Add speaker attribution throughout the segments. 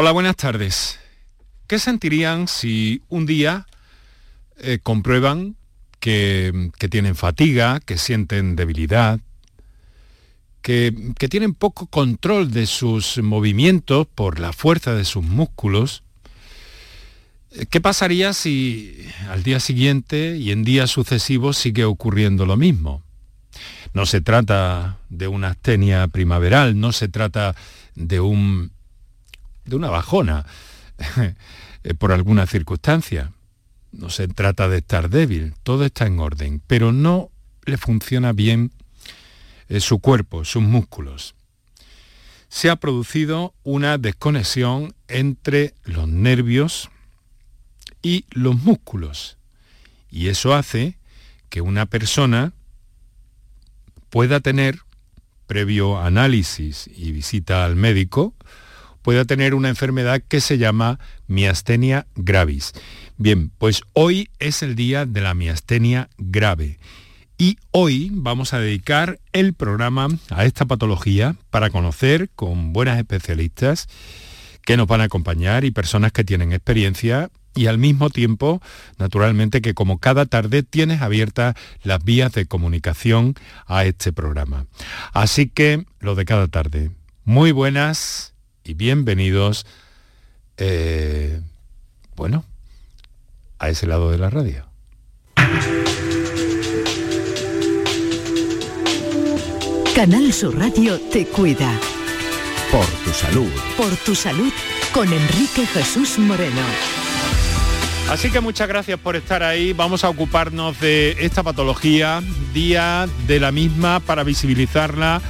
Speaker 1: Hola, buenas tardes. ¿Qué sentirían si un día eh, comprueban que, tienen fatiga, que sienten debilidad, que, que tienen poco control de sus movimientos por la fuerza de sus músculos? ¿Qué pasaría si al día siguiente y en días sucesivos sigue ocurriendo lo mismo? No se trata de una astenia primaveral, no se trata de un de una bajona eh, por alguna circunstancia. No se trata de estar débil, todo está en orden, pero no le funciona bien eh, su cuerpo, sus músculos. Se ha producido una desconexión entre los nervios y los músculos. Y eso hace que una persona pueda tener, previo análisis y visita al médico, pueda tener una enfermedad que se llama miastenia gravis. Bien, pues hoy es el día de la miastenia grave. Y hoy vamos a dedicar el programa a esta patología para conocer con buenas especialistas que nos van a acompañar y personas que tienen experiencia y al mismo tiempo, naturalmente, que como cada tarde tienes abiertas las vías de comunicación a este programa. Así que lo de cada tarde. Muy buenas y bienvenidos, eh, bueno, a ese lado de la radio.
Speaker 2: Canal Sur Radio te cuida.
Speaker 3: Por tu salud.
Speaker 2: Por tu salud con Enrique Jesús Moreno.
Speaker 1: Así que muchas gracias por estar ahí. Vamos a ocuparnos de esta patología, día de la misma para visibilizarla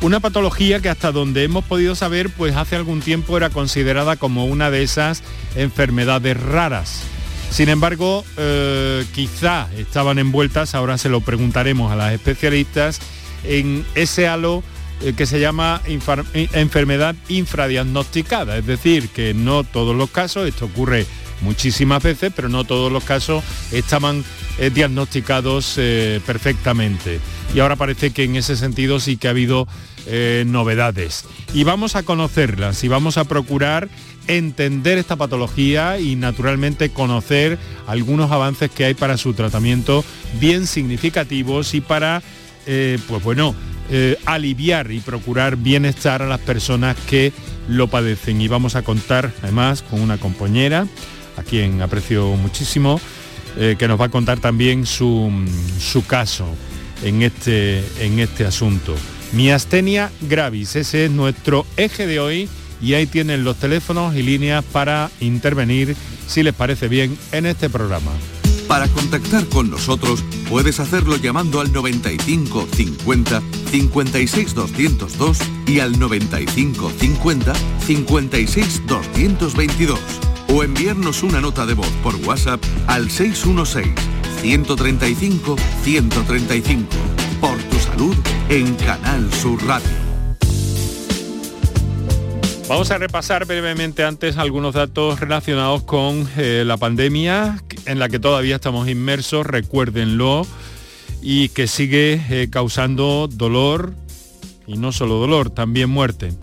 Speaker 1: una patología que hasta donde hemos podido saber, pues hace algún tiempo era considerada como una de esas enfermedades raras. Sin embargo, eh, quizá estaban envueltas, ahora se lo preguntaremos a las especialistas, en ese halo eh, que se llama enfermedad infradiagnosticada, es decir, que no todos los casos, esto ocurre muchísimas veces, pero no todos los casos estaban eh, diagnosticados perfectamente. Y ahora parece que en ese sentido sí que ha habido eh, novedades. Y vamos a conocerlas y vamos a procurar entender esta patología y naturalmente conocer algunos avances que hay para su tratamiento bien significativos y para, eh, pues bueno, eh, aliviar y procurar bienestar a las personas que lo padecen. Y vamos a contar además con una compañera, a quien aprecio muchísimo, que nos va a contar también su, su caso en este, en este asunto. Miastenia gravis, ese es nuestro eje de hoy y ahí tienen los teléfonos y líneas para intervenir, si les parece bien, en este programa.
Speaker 4: Para contactar con nosotros puedes hacerlo llamando al 95 50 56 202 y al 95 50 56 222 o enviarnos una nota de voz por WhatsApp al 616 135 135 por tu salud en Canal Sur Radio.
Speaker 1: Vamos a repasar brevemente antes algunos datos relacionados con eh, la pandemia en la que todavía estamos inmersos, recuérdenlo, y que sigue eh, causando dolor, y no solo dolor, también muerte.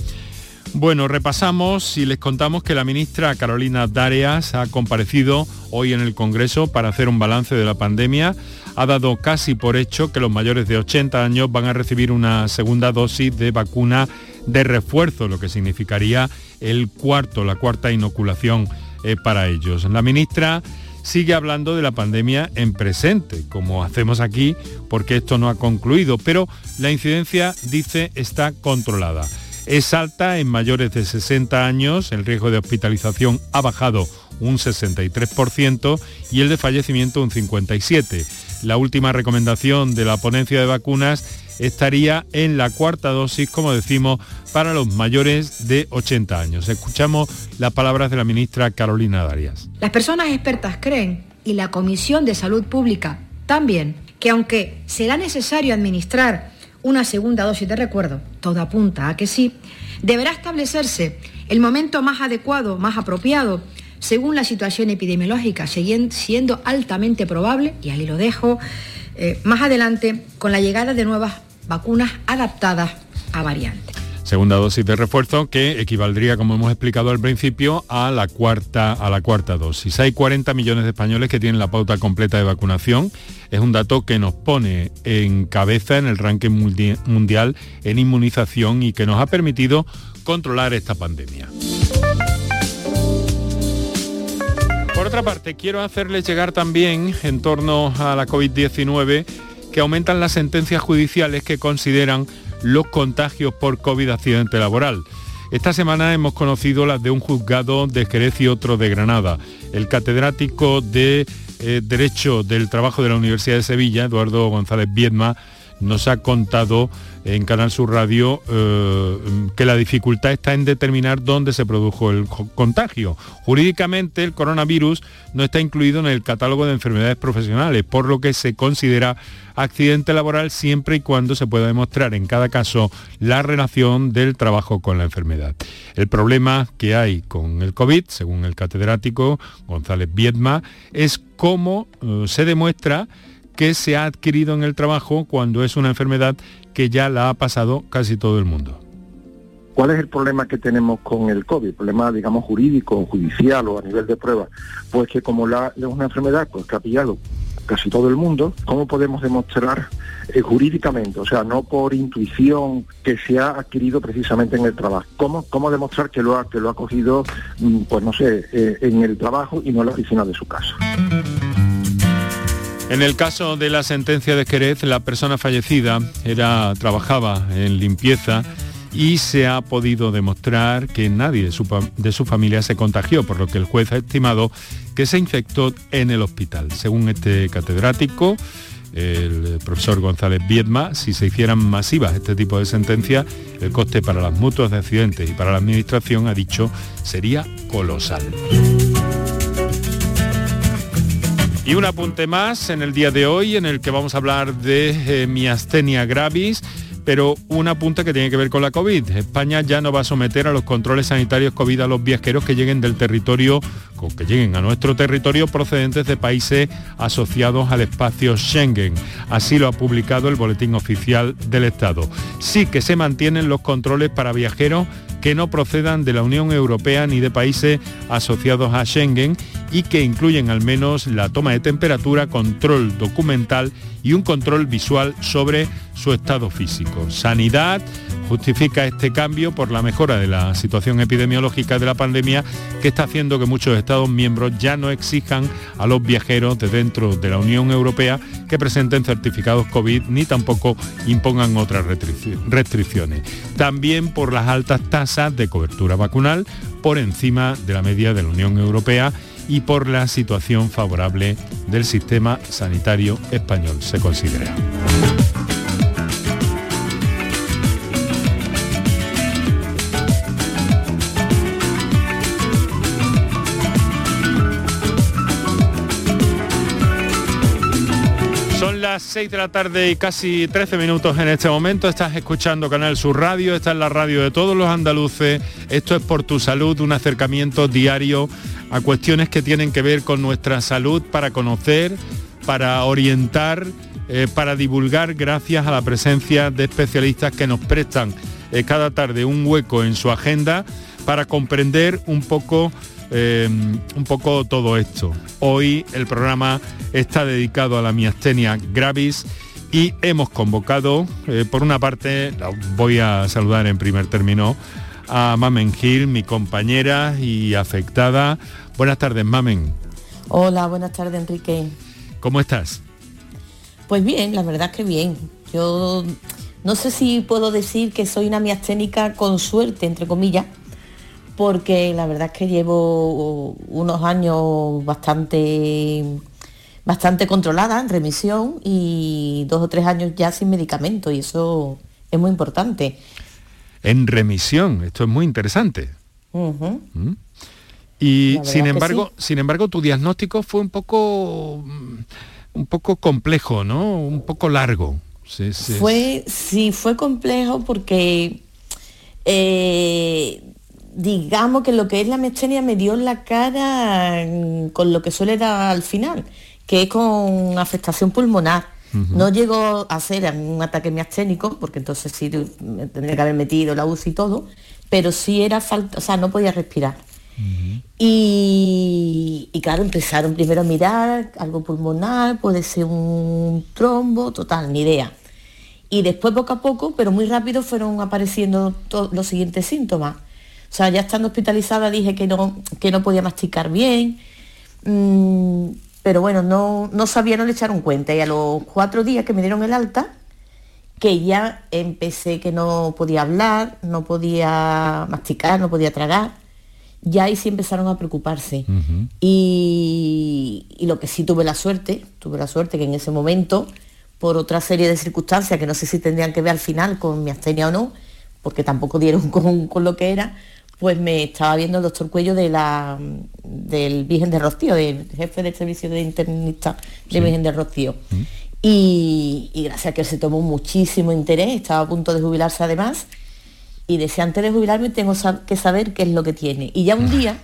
Speaker 1: Bueno, repasamos y les contamos que la ministra Carolina Darias ha comparecido hoy en el Congreso para hacer un balance de la pandemia ha dado casi por hecho que los mayores de 80 años van a recibir una segunda dosis de vacuna de refuerzo, lo que significaría el cuarto, la cuarta inoculación eh, para ellos. La ministra sigue hablando de la pandemia en presente, como hacemos aquí, porque esto no ha concluido, pero la incidencia, dice, está controlada. Es alta en mayores de 60 años, el riesgo de hospitalización ha bajado un 63% y el de fallecimiento un 57% la última recomendación de la ponencia de vacunas estaría en la cuarta dosis, como decimos, para los mayores de 80 años. Escuchamos las palabras de la ministra Carolina Darias.
Speaker 5: Las personas expertas creen, y la Comisión de Salud Pública también, que aunque será necesario administrar una segunda dosis de recuerdo, todo apunta a que sí, deberá establecerse el momento más adecuado, más apropiado según la situación epidemiológica, siendo altamente probable, y ahí lo dejo, eh, más adelante con la llegada de nuevas vacunas adaptadas a variantes.
Speaker 1: Segunda dosis de refuerzo que equivaldría, como hemos explicado al principio, a la cuarta, a la cuarta dosis. Hay 40 millones de españoles que tienen la pauta completa de vacunación. Es un dato que nos pone en cabeza en el ranking mundial en inmunización y que nos ha permitido controlar esta pandemia. Por otra parte, quiero hacerles llegar también en torno a la COVID-19 que aumentan las sentencias judiciales que consideran los contagios por COVID accidente laboral. Esta semana hemos conocido las de un juzgado de Jerez y otro de Granada. El catedrático de eh, Derecho del Trabajo de la Universidad de Sevilla, Eduardo González Viedma, nos ha contado en Canal Sur Radio eh, que la dificultad está en determinar dónde se produjo el contagio. Jurídicamente el coronavirus no está incluido en el catálogo de enfermedades profesionales, por lo que se considera accidente laboral siempre y cuando se pueda demostrar en cada caso la relación del trabajo con la enfermedad. El problema que hay con el COVID, según el catedrático González Viedma, es cómo eh, se demuestra que se ha adquirido en el trabajo cuando es una enfermedad que ya la ha pasado casi todo el mundo.
Speaker 6: ¿Cuál es el problema que tenemos con el COVID? Problema, digamos, jurídico, judicial o a nivel de prueba. Pues que como es una enfermedad pues, que ha pillado casi todo el mundo, ¿cómo podemos demostrar eh, jurídicamente, o sea, no por intuición que se ha adquirido precisamente en el trabajo? ¿Cómo, cómo demostrar que lo ha, que lo ha cogido, mm, pues no sé, eh, en el trabajo y no en la oficina de su casa?
Speaker 1: En el caso de la sentencia de Jerez, la persona fallecida era, trabajaba en limpieza y se ha podido demostrar que nadie de su, de su, familia se contagió, por lo que el juez ha estimado que se infectó en el hospital. Según este catedrático, el profesor González Viedma, si se hicieran masivas este tipo de sentencias, el coste para las mutuas de accidentes y para la administración, ha dicho, sería colosal. Y un apunte más en el día de hoy en el que vamos a hablar de eh, miastenia gravis pero un apunte que tiene que ver con la COVID. España ya no va a someter a los controles sanitarios COVID a los viajeros que lleguen del territorio, que lleguen a nuestro territorio procedentes de países asociados al espacio Schengen. Así lo ha publicado el Boletín Oficial del Estado. Sí que se mantienen los controles para viajeros que no procedan de la Unión Europea ni de países asociados a Schengen y que incluyen al menos la toma de temperatura, control documental y un control visual sobre su estado físico. Sanidad justifica este cambio por la mejora de la situación epidemiológica de la pandemia que está haciendo que muchos Estados miembros ya no exijan a los viajeros de dentro de la Unión Europea que presenten certificados COVID ni tampoco impongan otras restricciones. También por las altas tasas de cobertura vacunal por encima de la media de la Unión Europea y por la situación favorable del sistema sanitario español, se considera. Son las 6 de la tarde y casi 13 minutos en este momento. Estás escuchando Canal Sur Radio, esta es la radio de todos los andaluces. Esto es por tu salud, un acercamiento diario a cuestiones que tienen que ver con nuestra salud para conocer, para orientar, eh, para divulgar gracias a la presencia de especialistas que nos prestan eh, cada tarde un hueco en su agenda para comprender un poco eh, un poco todo esto. Hoy el programa está dedicado a la miastenia gravis y hemos convocado, por una parte, voy a saludar en primer término a Mamen Gil, mi compañera y afectada. Buenas tardes, Mamen.
Speaker 7: Hola, buenas tardes, Enrique.
Speaker 1: ¿Cómo estás?
Speaker 7: Pues bien, la verdad es que bien. Yo no sé si puedo decir que soy una miasténica con suerte, entre comillas, porque la verdad es que llevo unos años bastante bastante controlada, en remisión, y dos o tres años ya sin medicamento, y eso es muy importante
Speaker 1: en remisión. Esto es muy interesante. ¿Mm? Y sin embargo, sin embargo, tu diagnóstico fue un poco mm, un poco complejo, ¿no? Un poco largo.
Speaker 7: Fue, sí, fue complejo porque eh, digamos que lo que es la mestenia me dio en la cara mm, con lo que suele dar al final, que es con afectación pulmonar. No llegó a ser un ataque miasténico, porque entonces sí me tendría que haber metido la UCI y todo, pero sí era falta, o sea, no podía respirar. y, y, claro, empezaron primero a mirar algo pulmonar, puede ser un trombo, total, ni idea. Y después poco a poco, pero muy rápido fueron apareciendo los siguientes síntomas. O sea, ya estando hospitalizada dije que no, que no podía masticar bien, mm, pero bueno, no, no sabía, no le echaron cuenta. Y a los cuatro días que me dieron el alta, que ya empecé que no podía hablar, no podía masticar, no podía tragar, ya ahí sí empezaron a preocuparse. y, y, lo que sí tuve la suerte, tuve la suerte que en ese momento, por otra serie de circunstancias que no sé si tendrían que ver al final con mi astenia o no, porque tampoco dieron con, con lo que era, pues me estaba viendo el doctor Cuello de la, del Virgen de Rocío, del jefe del servicio de internista de Virgen de Rocío. Mm. Y, gracias a que él se tomó muchísimo interés, estaba a punto de jubilarse además, y decía, antes de jubilarme tengo que saber qué es lo que tiene. Y ya un día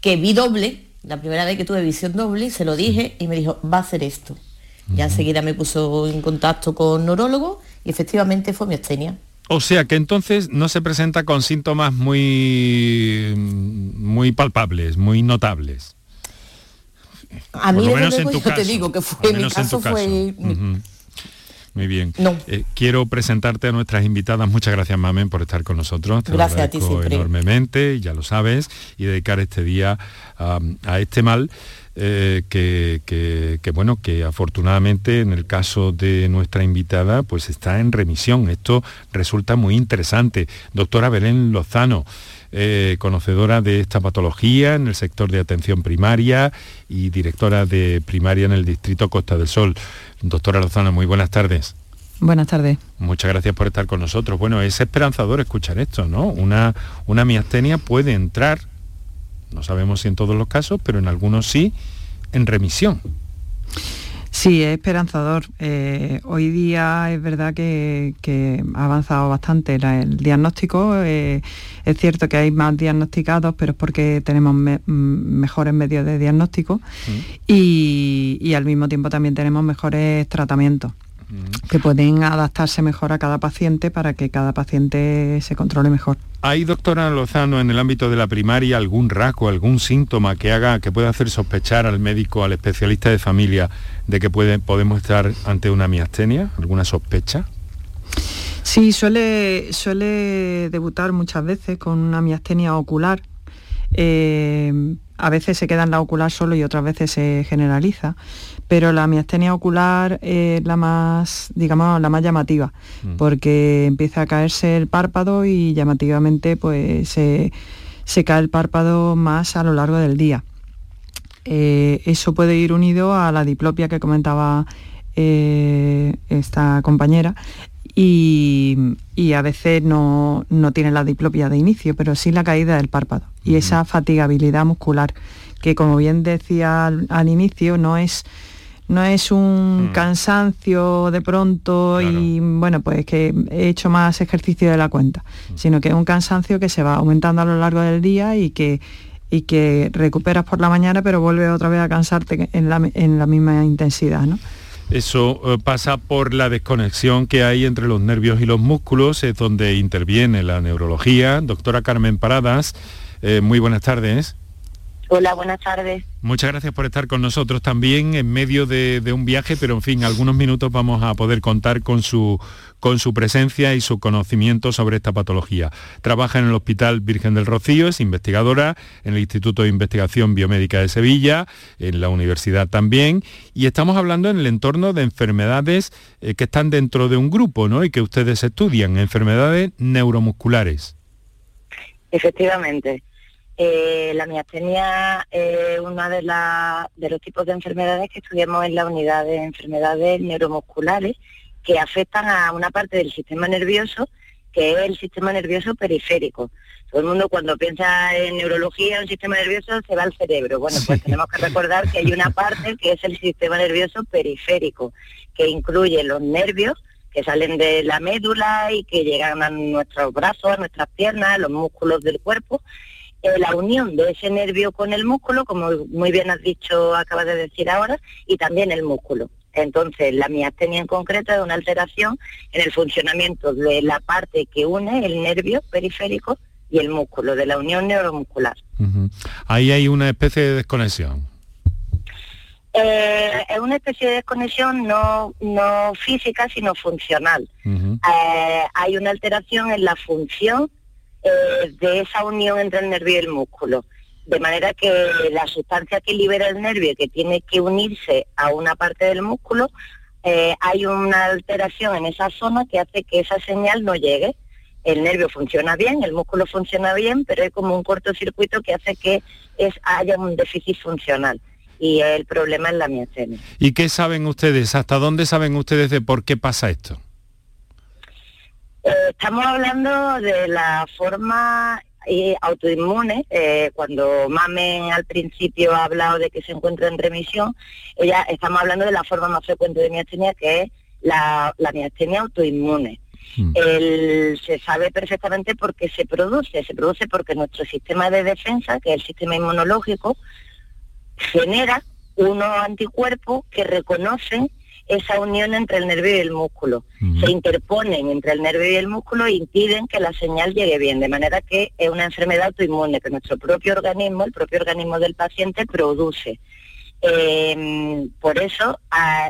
Speaker 7: que vi doble, la primera vez que tuve visión doble, se lo dije y me dijo, va a hacer esto. Ya enseguida me puso en contacto con neurólogo y efectivamente fue mi astenia.
Speaker 1: O sea que entonces no se presenta con síntomas muy, muy palpables, muy notables.
Speaker 7: A mí, menos en tu caso. te digo que fue, mi caso, fue...
Speaker 1: Muy bien. Eh, quiero presentarte a nuestras invitadas. Muchas gracias, Mamen, por estar con nosotros.
Speaker 7: Te gracias a ti siempre.
Speaker 1: enormemente, ya lo sabes, y dedicar este día a este mal eh, que, bueno, que afortunadamente en el caso de nuestra invitada, pues está en remisión. Esto resulta muy interesante. Doctora Belén Lozano, eh, conocedora de esta patología en el sector de atención primaria y directora de primaria en el distrito Costa del Sol. Doctora Lozano, muy buenas tardes.
Speaker 8: Buenas tardes.
Speaker 1: Muchas gracias por estar con nosotros. Bueno, es esperanzador escuchar esto, ¿no? Una, una miastenia puede entrar no sabemos si en todos los casos, pero en algunos sí, en remisión.
Speaker 8: Sí, es esperanzador. Eh, hoy día es verdad que, ha avanzado bastante el diagnóstico. Eh, es cierto que hay más diagnosticados, pero es porque tenemos mejores medios de diagnóstico mm. y, al mismo tiempo también tenemos mejores tratamientos que pueden adaptarse mejor a cada paciente para que cada paciente se controle mejor.
Speaker 1: ¿Hay, doctora Lozano, en el ámbito de la primaria algún rasgo, algún síntoma que haga, que pueda hacer sospechar al médico, al especialista de familia, de que puede, podemos estar ante una miastenia? ¿Alguna sospecha?
Speaker 8: Sí, suele, suele debutar muchas veces con una miastenia ocular. Eh, a veces se queda en la ocular solo y otras veces se generaliza pero la miastenia ocular es la más, digamos, la más llamativa, mm. porque empieza a caerse el párpado y llamativamente pues se, cae el párpado más a lo largo del día. Eh, eso puede ir unido a la diplopia que comentaba eh, esta compañera y, a veces no, tiene la diplopia de inicio, pero sí la caída del párpado y esa fatigabilidad muscular, que como bien decía al inicio, no es no es un mm. cansancio de pronto y bueno, pues que he hecho más ejercicio de la cuenta, mm. sino que es un cansancio que se va aumentando a lo largo del día y que, y que recuperas por la mañana pero vuelve otra vez a cansarte en la, misma intensidad. ¿no?
Speaker 1: Eso eh, pasa por la desconexión que hay entre los nervios y los músculos, es donde interviene la neurología. Doctora Carmen Paradas, eh, muy buenas tardes.
Speaker 9: Hola, buenas tardes.
Speaker 1: Muchas gracias por estar con nosotros también en medio de, un viaje, pero en fin, algunos minutos vamos a poder contar con su, con su presencia y su conocimiento sobre esta patología. Trabaja en el Hospital Virgen del Rocío, es investigadora en el Instituto de Investigación Biomédica de Sevilla, en la universidad también, y estamos hablando en el entorno de enfermedades eh, que están dentro de un grupo, ¿no? Y que ustedes estudian, enfermedades neuromusculares.
Speaker 9: Efectivamente. Eh, la miastenia es uno de, de los tipos de enfermedades que estudiamos en la unidad de enfermedades neuromusculares que afectan a una parte del sistema nervioso que es el sistema nervioso periférico. Todo el mundo cuando piensa en neurología, en sistema nervioso, se va al cerebro. Bueno, pues tenemos que recordar que hay una parte que es el sistema nervioso periférico, que incluye los nervios que salen de la médula y que llegan a nuestros brazos, a nuestras piernas, los músculos del cuerpo, eh, la unión de ese nervio con el músculo, como muy bien has dicho, acabas de decir ahora, y también el músculo. Entonces, la miastenia en concreto es una alteración en el funcionamiento de la parte que une el nervio periférico y el músculo, de la unión neuromuscular.
Speaker 1: Ahí hay una especie de desconexión.
Speaker 9: Eh, es una especie de desconexión no, no física, sino funcional. Eh, hay una alteración en la función eh, de esa unión entre el nervio y el músculo. De manera que la sustancia que libera el nervio, que tiene que unirse a una parte del músculo, hay una alteración en esa zona que hace que esa señal no llegue. El nervio funciona bien, el músculo funciona bien, pero hay como un cortocircuito que hace que es, haya un déficit funcional y el problema es la miastenia.
Speaker 1: ¿Y qué saben ustedes? ¿Hasta dónde saben ustedes de por qué pasa esto?
Speaker 9: Eh, estamos hablando de la forma eh, autoinmune. Eh, cuando Mamen al principio ha hablado de que se encuentra en remisión, ella estamos hablando de la forma más frecuente de miastenia, que es la, miastenia autoinmune. Hmm. se sabe perfectamente por qué se produce. Se produce porque nuestro sistema de defensa, que es el sistema inmunológico, genera unos anticuerpos que reconocen esa unión entre el nervio y el músculo. Se interponen entre el nervio y el músculo e impiden que la señal llegue bien, de manera que es una enfermedad autoinmune que nuestro propio organismo, el propio organismo del paciente, produce. Em, por eso,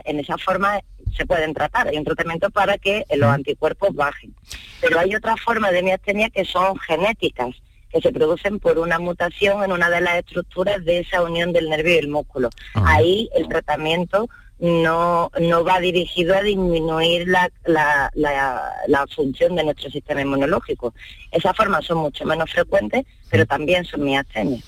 Speaker 9: en esa forma se pueden tratar. Hay un tratamiento para que los anticuerpos bajen. Pero hay otras formas de miastenia que son genéticas que se producen por una mutación en una de las estructuras de esa unión del nervio y el músculo. Ah. Ahí el tratamiento no, no va dirigido a disminuir la, la, la, función de nuestro sistema inmunológico. Esas formas son mucho menos frecuentes, pero también son miastenias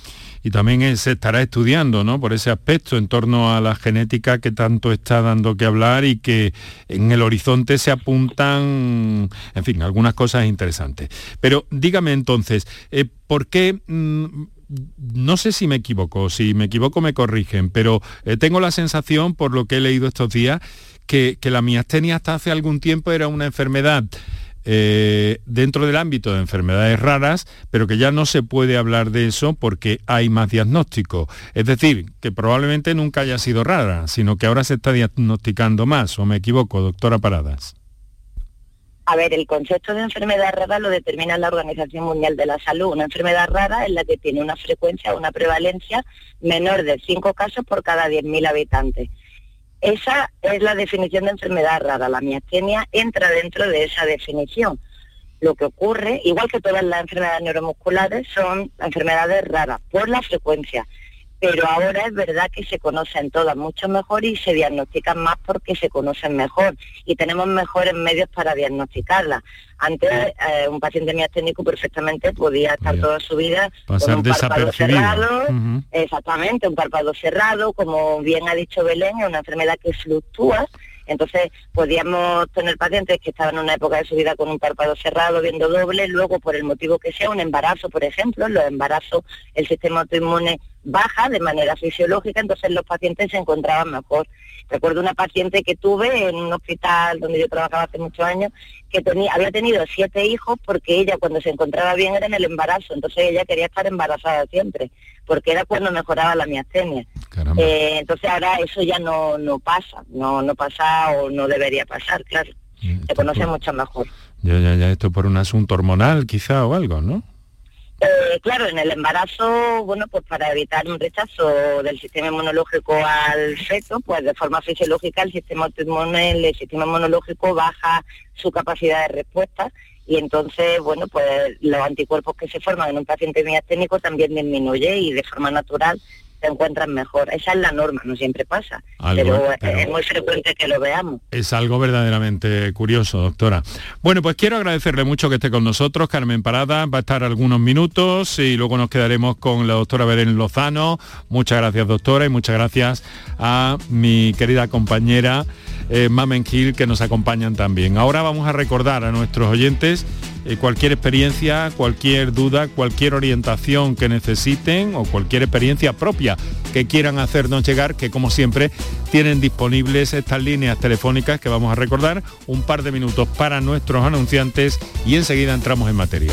Speaker 1: y también se estará estudiando ¿no? por ese aspecto en torno a la genética que tanto está dando que hablar y que en el horizonte se apuntan, en fin, algunas cosas interesantes. Pero dígame entonces, eh, ¿por qué... Mm, no sé si me equivoco, si me equivoco me corrigen, pero eh, tengo la sensación, por lo que he leído estos días, que, la miastenia hasta hace algún tiempo era una enfermedad eh, dentro del ámbito de enfermedades raras, pero que ya no se puede hablar de eso porque hay más diagnóstico. Es decir, que probablemente nunca haya sido rara, sino que ahora se está diagnosticando más, o me equivoco, doctora Paradas.
Speaker 9: A ver, el concepto de enfermedad rara lo determina la Organización Mundial de la Salud. Una enfermedad rara es la que tiene una frecuencia, una prevalencia menor de 5 casos por cada 10.000 habitantes. Esa es la definición de enfermedad rara. La miastenia entra dentro de esa definición. Lo que ocurre, igual que todas las enfermedades neuromusculares, son enfermedades raras por la frecuencia pero ahora es verdad que se conocen todas mucho mejor y se diagnostican más porque se conocen mejor. Y tenemos mejores medios para diagnosticarlas. Antes eh, un paciente miasténico perfectamente podía estar toda su vida con un párpado cerrado, exactamente, un párpado cerrado, como bien ha dicho Belén, es una enfermedad que fluctúa entonces podíamos tener pacientes que estaban en una época de su vida con un párpado cerrado, viendo doble, luego por el motivo que sea, un embarazo, por ejemplo, en los embarazos el sistema autoinmune baja de manera fisiológica, entonces los pacientes se encontraban mejor. Recuerdo una paciente que tuve en un hospital donde yo trabajaba hace muchos años, que tenía, había tenido siete hijos porque ella cuando se encontraba bien era en el embarazo, entonces ella quería estar embarazada siempre, porque era cuando mejoraba la miastenia. Eh, entonces ahora eso ya no, no pasa, no, no pasa o no debería pasar, claro. Mm, se conoce mucho mejor.
Speaker 1: Ya, ya, ya, esto por un asunto hormonal quizá o algo, ¿no?
Speaker 9: Eh, claro, en el embarazo, bueno, pues para evitar un rechazo del sistema inmunológico al feto, pues de forma fisiológica el sistema el sistema inmunológico baja su capacidad de respuesta y entonces, bueno, pues los anticuerpos que se forman en un paciente miasténico también disminuye y de forma natural se encuentran mejor. Esa es la norma, no siempre pasa, pero, es muy frecuente que lo veamos.
Speaker 1: Es algo verdaderamente curioso, doctora. Bueno, pues quiero agradecerle mucho que esté con nosotros. Carmen Parada va a estar algunos minutos y luego nos quedaremos con la doctora Belén Lozano. Muchas gracias, doctora, y muchas gracias a mi querida compañera eh, Mamen Gil, que nos acompañan también. Ahora vamos a recordar a nuestros oyentes eh, cualquier experiencia, cualquier duda, cualquier orientación que necesiten o cualquier experiencia propia que quieran hacernos llegar, que como siempre tienen disponibles estas líneas telefónicas que vamos a recordar, un par de minutos para nuestros anunciantes y enseguida entramos en materia.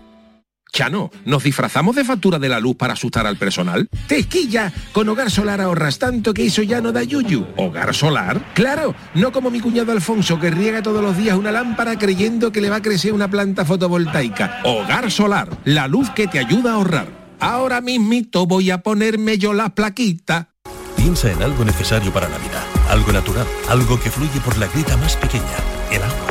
Speaker 10: Chano, ¿nos disfrazamos de factura de la luz para asustar al personal? ¡Tequilla! Con Hogar Solar ahorras tanto que eso ya no da yuyu. ¿Hogar Solar? Claro, no como mi cuñado Alfonso que riega todos los días una lámpara creyendo que le va a crecer una planta fotovoltaica. Hogar Solar, la luz que te ayuda a ahorrar. Ahora mismito voy a ponerme yo la plaquita.
Speaker 11: Piensa en algo necesario para la vida, algo natural, algo que fluye por la grita más pequeña, el agua.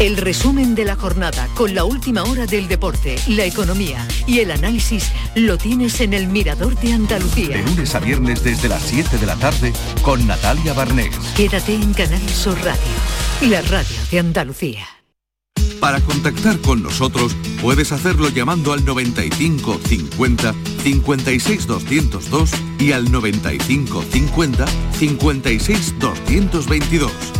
Speaker 2: El resumen de la jornada con la última hora del deporte, la economía y el análisis lo tienes en el Mirador de Andalucía.
Speaker 4: De lunes a viernes desde las 7 de la tarde con Natalia Barnés.
Speaker 2: Quédate en Canal Sur Radio, la radio de Andalucía.
Speaker 4: Para contactar con nosotros puedes hacerlo llamando al 95 50 56 202 y al 95 50 56 222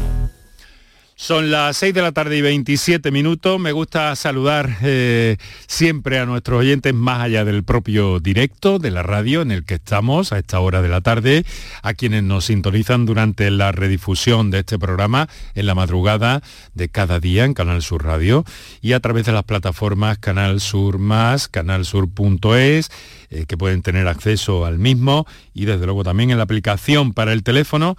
Speaker 1: Son las 6 de la tarde y 27 minutos. Me gusta saludar eh, siempre a nuestros oyentes más allá del propio directo de la radio en el que estamos a esta hora de la tarde, a quienes nos sintonizan durante la redifusión de este programa en la madrugada de cada día en Canal Sur Radio y a través de las plataformas Canal Sur Más, canalsur.es, eh, que pueden tener acceso al mismo y desde luego también en la aplicación para el teléfono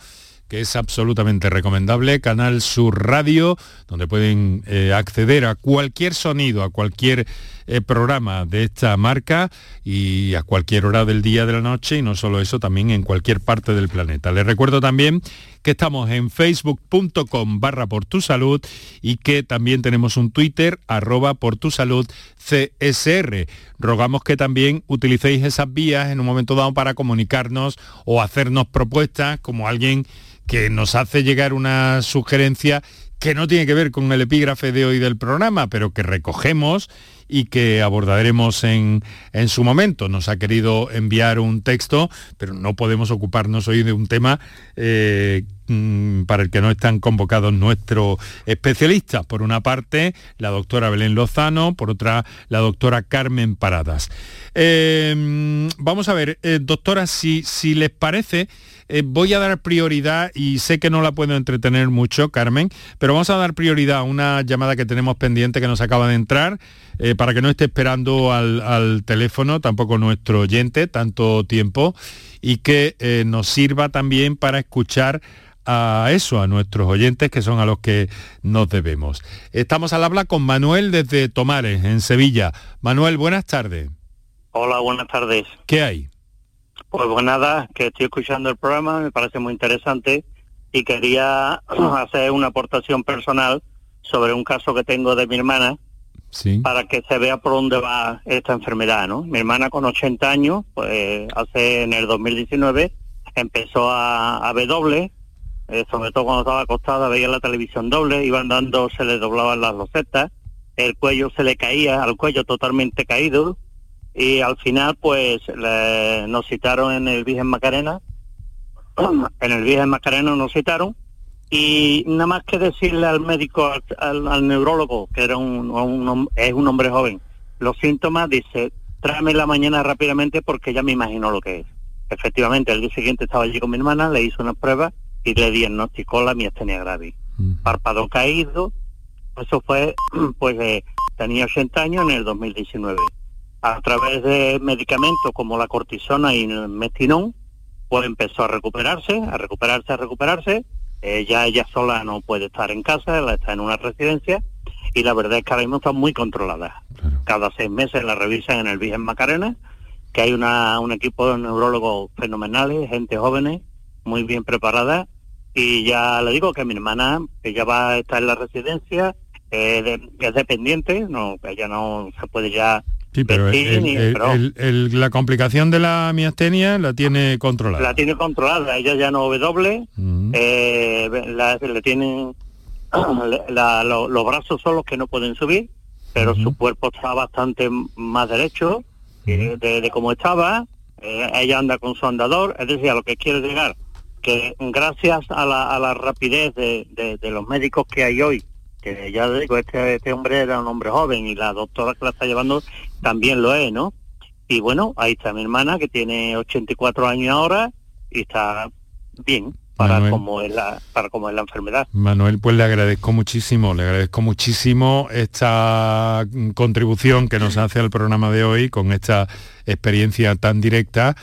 Speaker 1: que es absolutamente recomendable, Canal Sur Radio, donde pueden eh, acceder a cualquier sonido, a cualquier eh, programa de esta marca y a cualquier hora del día de la noche y no solo eso, también en cualquier parte del planeta. Les recuerdo también que estamos en facebook.com barra por tu salud y que también tenemos un Twitter arroba por tu salud CSR. Rogamos que también utilicéis esas vías en un momento dado para comunicarnos o hacernos propuestas como alguien que nos hace llegar una sugerencia que no tiene que ver con el epígrafe de hoy del programa, pero que recogemos y que abordaremos en, en, su momento. Nos ha querido enviar un texto, pero no podemos ocuparnos hoy de un tema eh, mm, para el que no están convocados nuestros especialistas. Por una parte, la doctora Belén Lozano, por otra, la doctora Carmen Paradas. Eh, vamos a ver, eh, doctora, si, si les parece, eh, voy a dar prioridad, y sé que no la puedo entretener mucho, Carmen, pero vamos a dar prioridad a una llamada que tenemos pendiente que nos acaba de entrar, eh, para que no esté esperando al, teléfono, tampoco nuestro oyente, tanto tiempo, y que eh, nos sirva también para escuchar a eso, a nuestros oyentes que son a los que nos debemos. Estamos al habla con Manuel desde Tomares, en Sevilla. Manuel, buenas tardes.
Speaker 12: Hola, buenas tardes.
Speaker 1: ¿Qué hay?
Speaker 12: Pues, pues nada, que estoy escuchando el programa, me parece muy interesante y quería hacer una aportación personal sobre un caso que tengo de mi hermana para que se vea por dónde va esta enfermedad, ¿no? Mi hermana con 80 años, pues hace en el 2019 empezó a, a ver doble, eh, sobre todo cuando estaba acostada veía la televisión doble, iba andando, se le doblaban las losetas, el cuello se le caía, al cuello totalmente caído, y al final pues nos citaron en el Virgen Macarena, en el Virgen Macarena nos citaron, y nada más que decirle al médico, al, neurólogo, que era un, es un hombre joven, los síntomas, dice, tráeme la mañana rápidamente porque ya me imagino lo que es. Efectivamente, el día siguiente estaba allí con mi hermana, le hizo unas pruebas y le diagnosticó la miastenia gravis. Párpado caído, eso fue, pues eh, tenía 80 años en el 2019. A través de medicamentos como la cortisona y el mestinón, pues empezó a recuperarse, a recuperarse, a recuperarse, ella, ella sola no puede estar en casa, ella está en una residencia y la verdad es que ahora mismo está muy controlada. Cada seis meses la revisan en el Virgen Macarena, que hay una, un equipo de neurólogos fenomenales, gente jóvenes, muy bien preparada. Y ya le digo que mi hermana, ella va a estar en la residencia, eh, es dependiente, no, ella no se puede ya
Speaker 1: Sí, pero, la complicación de la miastenia la tiene controlada.
Speaker 12: La tiene controlada, ella ya no ve doble, eh, le tienen los brazos son los que no pueden subir, pero su cuerpo está bastante más derecho de, de, como estaba, eh, ella anda con su andador, es decir, a lo que quiere llegar, que gracias a la, rapidez de los médicos que hay hoy, que ya digo, este, este hombre era un hombre joven y la doctora que la está llevando también lo es, ¿no? Y bueno, ahí está mi hermana que tiene 84 años ahora y está bien para como es la para como es la enfermedad.
Speaker 1: Manuel, pues le agradezco muchísimo, le agradezco muchísimo esta contribución que nos hace al programa de hoy con esta experiencia tan directa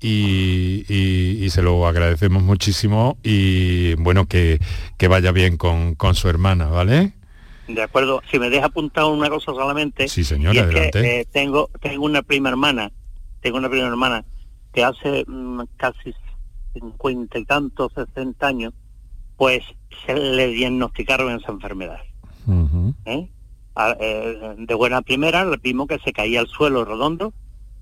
Speaker 1: y, se lo agradecemos muchísimo y bueno, que, vaya bien con, su hermana, ¿vale?
Speaker 12: De acuerdo, si me deja apuntar una cosa solamente.
Speaker 1: Sí, señora, adelante.
Speaker 12: Eh, tengo, tengo una prima hermana, tengo una prima hermana que hace mm, casi cincuenta y tantos, sesenta años, pues se le diagnosticaron esa enfermedad. ¿Eh? Eh, de buena primera, le vimos que se caía al suelo redondo,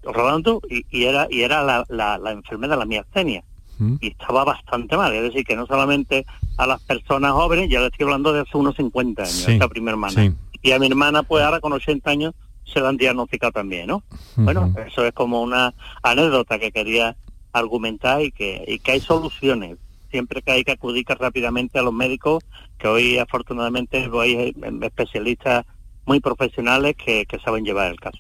Speaker 12: rodando y, era y era la, la, enfermedad, la miastenia. Mm. Y estaba bastante mal, es decir, que no solamente a las personas jóvenes, ya le estoy hablando de hace unos 50 años, esta primera hermana. Y a mi hermana, pues ahora con 80 años, se la han diagnosticado también, ¿no? Bueno, eso es como una anécdota que quería argumentar y que, y que hay soluciones. Siempre que hay que acudir rápidamente a los médicos, que hoy afortunadamente hay especialistas muy profesionales que saben llevar el caso.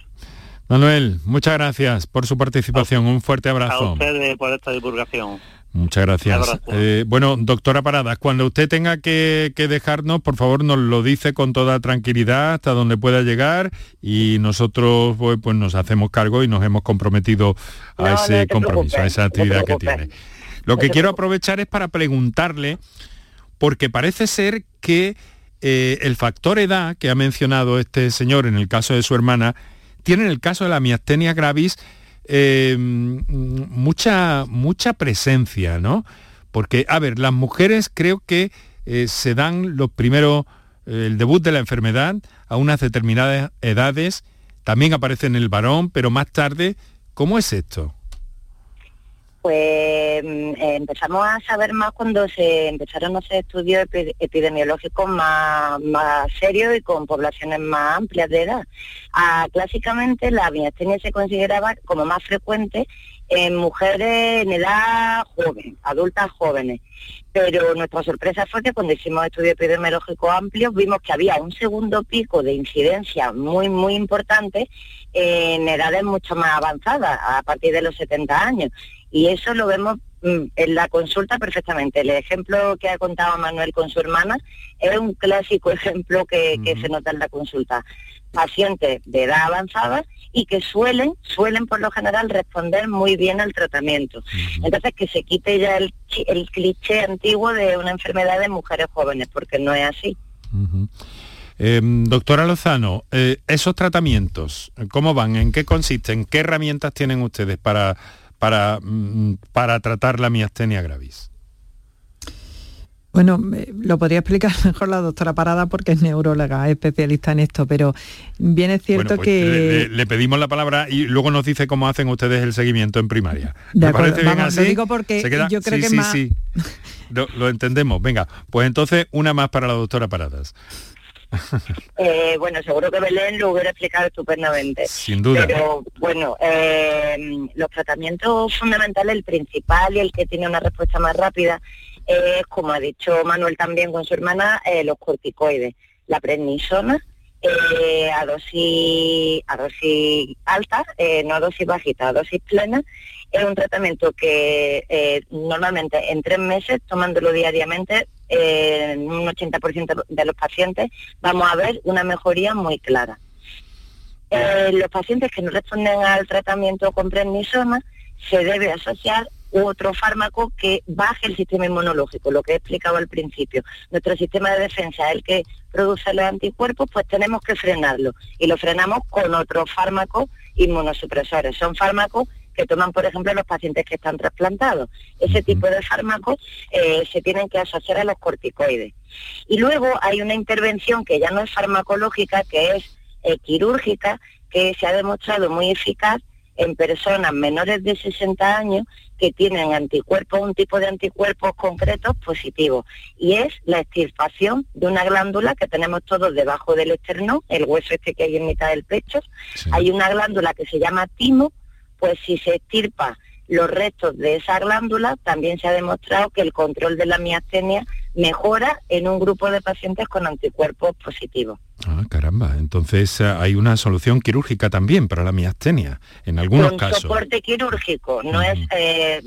Speaker 1: Manuel, muchas gracias por su participación. Un fuerte abrazo.
Speaker 12: A ustedes por esta divulgación.
Speaker 1: Muchas gracias. Eh, bueno, doctora Paradas, cuando usted tenga que, dejarnos, por favor nos lo dice con toda tranquilidad hasta donde pueda llegar y nosotros pues, pues nos hacemos cargo y nos hemos comprometido a ese compromiso, a esa actividad que tiene. Lo que quiero aprovechar es para preguntarle, porque parece ser que eh, el factor edad que ha mencionado este señor en el caso de su hermana tiene en el caso de la miastenia gravis eh, mucha, mucha presencia, ¿no? Porque, a ver, las mujeres creo que eh, se dan los primeros, el debut de la enfermedad a unas determinadas edades, también aparece en el varón, pero más tarde, ¿cómo es esto?
Speaker 9: Pues mm, empezamos a saber más cuando se empezaron a hacer estudios epidemiológicos más, más serios y con poblaciones más amplias de edad. Ah, clásicamente la miastenia se consideraba como más frecuente en mujeres en edad joven, adultas jóvenes. Pero nuestra sorpresa fue que cuando hicimos estudios epidemiológicos amplios vimos que había un segundo pico de incidencia muy, muy importante en edades mucho más avanzadas, a partir de los 70 años. Y eso lo vemos mm, en la consulta perfectamente. El ejemplo que ha contado Manuel con su hermana es un clásico ejemplo que, se nota en la consulta. Pacientes de edad avanzada y que suelen, suelen por lo general responder muy bien al tratamiento. Entonces que se quite ya el, cliché antiguo de una enfermedad de mujeres jóvenes, porque no es así.
Speaker 1: Em, doctora Lozano, eh, esos tratamientos, ¿cómo van? ¿En qué consisten? ¿Qué herramientas tienen ustedes para para, mm, para tratar la miastenia gravis?
Speaker 8: Bueno, lo podría explicar mejor la doctora Parada porque es neuróloga, especialista en esto, pero bien es cierto
Speaker 1: pues
Speaker 8: que...
Speaker 1: Le, pedimos la palabra y luego nos dice cómo hacen ustedes el seguimiento en primaria.
Speaker 8: De acuerdo, vamos, Lo digo porque yo creo que
Speaker 1: sí,
Speaker 8: más...
Speaker 1: sí. Lo, lo, entendemos. Venga, pues entonces una más para la doctora Paradas.
Speaker 9: Eh, bueno, seguro que Belén lo hubiera explicado estupendamente.
Speaker 1: Sin duda.
Speaker 9: Pero bueno, eh, los tratamientos fundamentales, el principal y el que tiene una respuesta más rápida, es, como ha dicho Manuel también con su hermana, eh, los corticoides. La prednisona, a dosis a dosis alta, no a dosis bajita, a dosis plena, es un tratamiento que normalmente en tres meses, tomándolo diariamente, en un 80% de los pacientes vamos a ver una mejoría muy clara. Eh, los pacientes que no responden al tratamiento con prednisona se debe asociar otro fármaco que baje el sistema inmunológico, lo que he explicado al principio. Nuestro sistema de defensa el que produce los anticuerpos, pues tenemos que frenarlo y lo frenamos con otros fármacos inmunosupresores. Son fármacos que toman, por ejemplo, los pacientes que están trasplantados. Ese tipo de fármacos eh, se tienen que asociar a los corticoides. Y luego hay una intervención que ya no es farmacológica, que es eh, quirúrgica, que se ha demostrado muy eficaz en personas menores de 60 años que tienen anticuerpos, un tipo de anticuerpos concretos positivos, y es la extirpación de una glándula que tenemos todos debajo del esternón, el hueso este que hay en mitad del pecho. Hay una glándula que se llama timo, pues si se estirpa los restos de esa glándula, también se ha demostrado que el control de la miastenia mejora en un grupo de pacientes con anticuerpos positivos.
Speaker 1: Ah, caramba, entonces eh, hay una solución quirúrgica también para la miastenia, en algunos
Speaker 9: con
Speaker 1: casos.
Speaker 9: soporte quirúrgico, no es eh,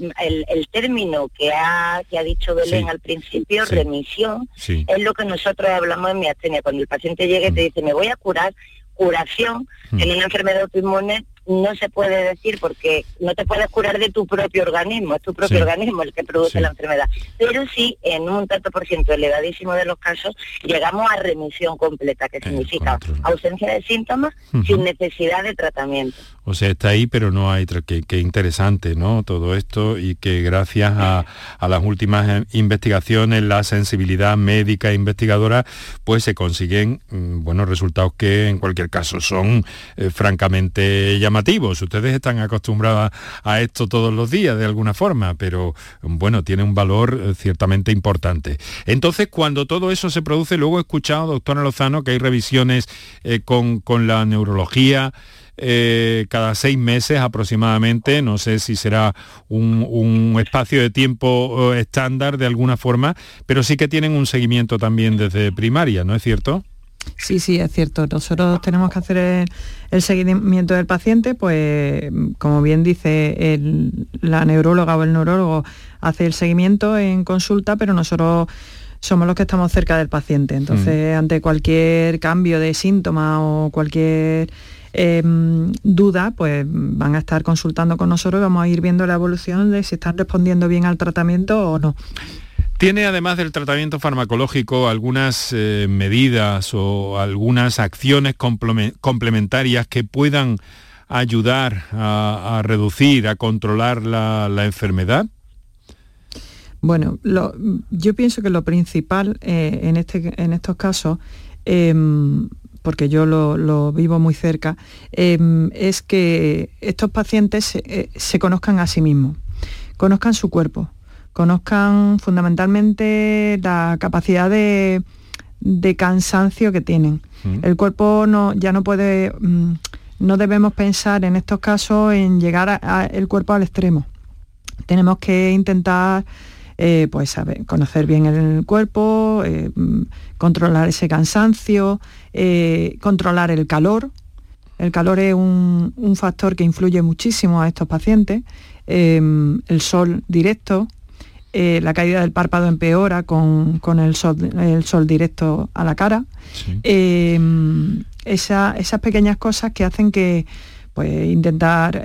Speaker 9: el, término que ha, que ha dicho Belén al principio, remisión, es lo que nosotros hablamos en miastenia. Cuando el paciente llegue y te dice, me voy a curar, curación en una enfermedad autoinmune no se puede decir porque no te puedes curar de tu propio organismo, es tu propio organismo el que produce la enfermedad. Pero sí, en un tanto por ciento elevadísimo de los casos, llegamos a remisión completa, que significa ausencia de síntomas sin necesidad de tratamiento.
Speaker 1: O sea, está ahí, pero no hay... Qué, interesante, ¿no? Todo esto y que gracias a, las últimas eh, investigaciones, la sensibilidad médica e investigadora, pues se consiguen mm, buenos resultados que en cualquier caso son eh, francamente llamativos. Ustedes están acostumbrados a esto todos los días de alguna forma, pero bueno, tiene un valor eh, ciertamente importante. Entonces, cuando todo eso se produce, luego he escuchado, doctora Lozano, que hay revisiones con, con la neurología, eh, cada seis meses aproximadamente, no sé si será un, espacio de tiempo eh, estándar de alguna forma, pero sí que tienen un seguimiento también desde primaria, ¿no es cierto?
Speaker 8: Sí, sí, es cierto. Nosotros tenemos que hacer el, seguimiento del paciente, pues como bien dice la neuróloga o el neurólogo hace el seguimiento en consulta, pero nosotros somos los que estamos cerca del paciente. Entonces, mm. ante cualquier cambio de síntoma o cualquier Em, duda, pues van a estar consultando con nosotros y vamos a ir viendo la evolución de si están respondiendo bien al tratamiento o no.
Speaker 1: ¿Tiene además del tratamiento farmacológico algunas eh, medidas o algunas acciones complementarias que puedan ayudar a, reducir, a controlar la, enfermedad?
Speaker 8: Bueno, yo pienso que lo principal eh, en, este, en estos casos em, porque yo lo, vivo muy cerca, em, es que estos pacientes eh, se, conozcan a sí mismos, conozcan su cuerpo, conozcan fundamentalmente la capacidad de, cansancio que tienen. Mm. El cuerpo no, ya no puede, mm, no debemos pensar en estos casos en llegar el cuerpo al extremo. Tenemos que intentar eh, pues conocer bien el cuerpo, eh, mm, controlar ese cansancio, eh, controlar el calor. El calor es un, factor que influye muchísimo a estos pacientes. el sol directo, la caída del párpado empeora con, el, sol, directo a la cara. esas pequeñas cosas que hacen que pues intentar,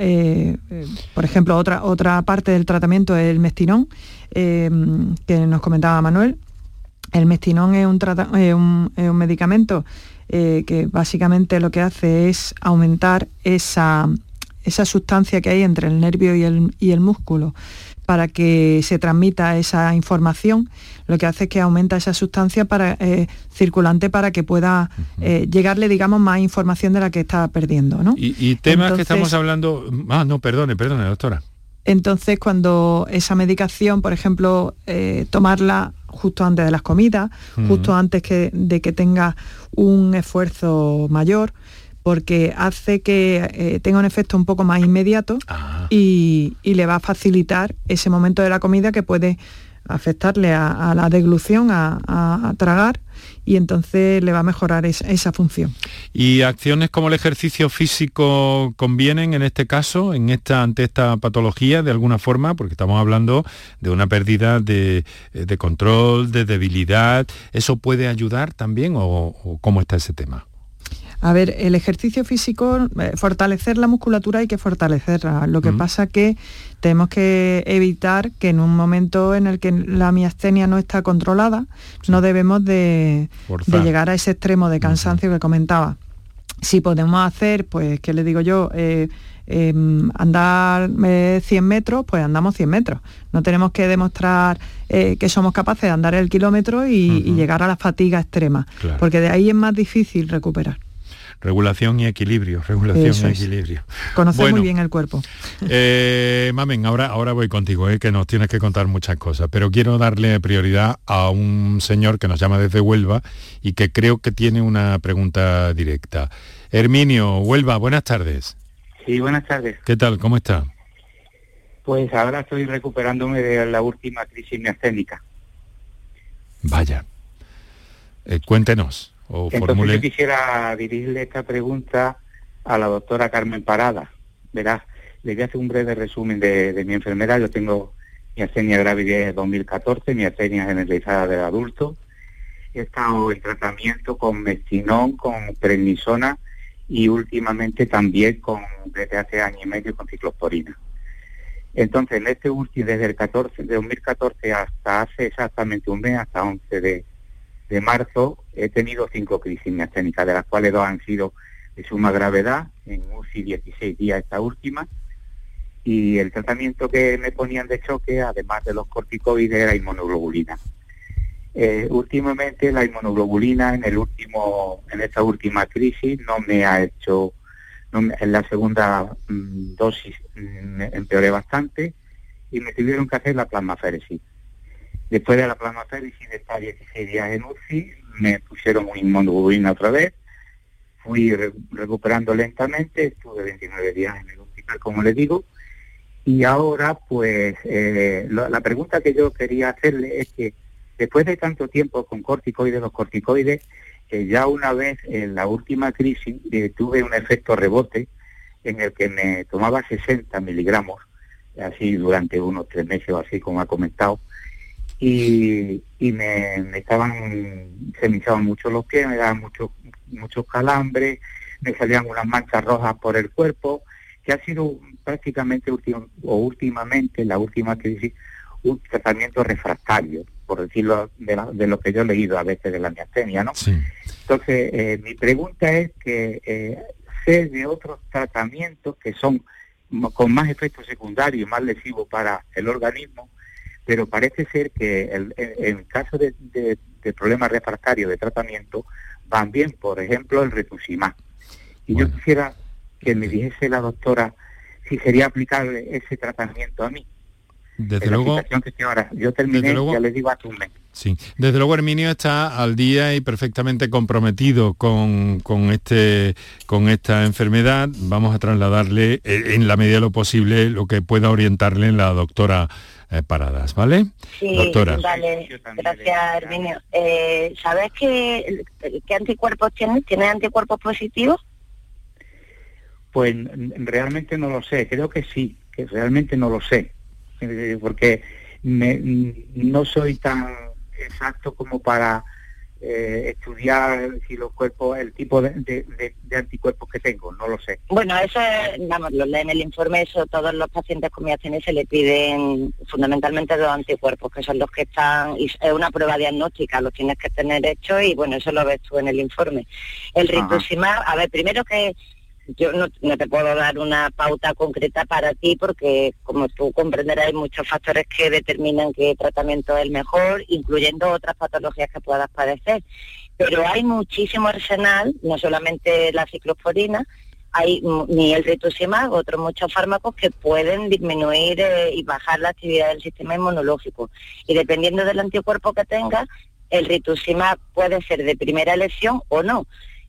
Speaker 8: por ejemplo, otra, otra parte del tratamiento es el mestinón, que nos comentaba Manuel. El mestinón es un, medicamento eh, que básicamente lo que hace es aumentar esa, esa sustancia que hay entre el nervio y el, y el músculo para que se transmita esa información, lo que hace es que aumenta esa sustancia para, eh, circulante para que pueda eh, llegarle, digamos, más información de la que está perdiendo. ¿no?
Speaker 1: Y, temas que estamos hablando... Ah, no, perdone, perdone, doctora.
Speaker 8: Entonces, cuando esa medicación, por ejemplo, eh, tomarla justo antes de las comidas, justo antes que, de que tenga un esfuerzo mayor, porque hace que eh, tenga un efecto un poco más inmediato ah. y, le va a facilitar ese momento de la comida que puede afectarle a, la deglución, a, tragar, y entonces le va a mejorar esa función.
Speaker 1: ¿Y acciones como el ejercicio físico convienen en este caso, en esta, ante esta patología, de alguna forma? Porque estamos hablando de una pérdida de, control, de debilidad. ¿Eso puede ayudar también o cómo está ese tema?
Speaker 8: A ver, el ejercicio físico, eh, fortalecer la musculatura hay que fortalecerla. Lo que pasa que tenemos que evitar que en un momento en el que la miastenia no está controlada, no debemos de, llegar a ese extremo de cansancio que comentaba. Si podemos hacer, pues, ¿qué le digo yo? Eh, em, andar 100 eh, metros, pues andamos 100 metros. No tenemos que demostrar que somos capaces de andar el kilómetro y, llegar a la fatiga extrema, porque de ahí es más difícil recuperar
Speaker 1: regulación y equilibrio, regulación y equilibrio.
Speaker 8: Conocer muy bien el cuerpo.
Speaker 1: Eh, mamen, ahora, ahora voy contigo, eh, que nos tienes que contar muchas cosas, pero quiero darle prioridad a un señor que nos llama desde Huelva y que creo que tiene una pregunta directa. Herminio, Huelva, buenas tardes.
Speaker 13: Sí, buenas tardes.
Speaker 1: ¿Qué tal? ¿Cómo está?
Speaker 13: Pues ahora estoy recuperándome de la última crisis miasténica.
Speaker 1: Vaya. Eh, cuéntenos.
Speaker 13: Entonces yo quisiera dirigirle esta pregunta a la doctora Carmen Parada. Verás, le voy a hacer un breve resumen de, mi enfermedad. Yo tengo mi astenia grave de 2014, mi astenia generalizada del adulto. He estado en tratamiento con mestinón, con prednisona y últimamente también con desde hace año y medio con ciclosporina. Entonces, en este último, desde el 14, de 2014 hasta hace exactamente un mes, hasta 11 de, de marzo he tenido cinco crisis miasténicas, de las cuales dos han sido de suma gravedad, en UCI 16 días esta última, y el tratamiento que me ponían de choque, además de los corticoides, era inmunoglobulina. Eh, últimamente la inmunoglobulina en esta última crisis no me ha hecho, en la segunda mm, dosis mm, empeoré bastante y me tuvieron que hacer la plasmaféresis. Después de la plasmaféresis de estar 16 días en UCI, me pusieron un inmunoglobulina otra vez, fui recuperando lentamente, estuve 29 días en el hospital, como les digo, y ahora pues eh, la pregunta que yo quería hacerle es que después de tanto tiempo con corticoides, los corticoides, eh, ya una vez en la última crisis eh, tuve un efecto rebote en el que me tomaba 60 miligramos, así durante unos tres meses o así como ha comentado, y, me, estaban, se me echaban mucho los pies, me daban muchos muchos calambres, me salían unas manchas rojas por el cuerpo, que ha sido prácticamente o últimamente, la última crisis, un tratamiento refractario, por decirlo de, lo que yo he leído a veces de la miastenia, ¿no? Entonces, eh, mi pregunta es que eh, sé de otros tratamientos que son con más efectos secundarios, más lesivos para el organismo, pero parece ser que el, en, caso de, problemas refractarios de tratamiento van bien, por ejemplo, el retuximab. Y yo quisiera que me dijese la doctora si sería aplicable ese tratamiento a mí.
Speaker 1: Desde luego,
Speaker 13: Yo terminé, ya les digo a tu mes.
Speaker 1: Sí, desde luego Herminio está al día y perfectamente comprometido con, con, este, con esta enfermedad. Vamos a trasladarle eh, en la medida de lo posible lo que pueda orientarle la doctora eh, paradas, ¿vale?
Speaker 9: Sí, Doctora. vale. Gracias, Herminio. Eh, ¿Sabes qué, qué anticuerpos tienes? ¿Tienes anticuerpos positivos?
Speaker 13: Pues realmente no lo sé, creo que sí, que realmente no lo sé, eh, porque no soy tan exacto como para eh, estudiar si los cuerpos, el tipo de, anticuerpos que tengo, no lo sé.
Speaker 9: Bueno, eso es, vamos, lo en el informe, eso todos los pacientes con miastenia se le piden fundamentalmente dos anticuerpos, que son los que están, y es una prueba diagnóstica, los tienes que tener hecho y bueno, eso lo ves tú en el informe. El rituximab, a ver, primero que yo no, te puedo dar una pauta concreta para ti porque, como tú comprenderás, hay muchos factores que determinan qué tratamiento es el mejor, incluyendo otras patologías que puedas padecer. Pero hay muchísimo arsenal, no solamente la ciclosporina, hay ni el rituximab, otros muchos fármacos que pueden disminuir eh, y bajar la actividad del sistema inmunológico. Y dependiendo del anticuerpo que tenga, el rituximab puede ser de primera elección o no.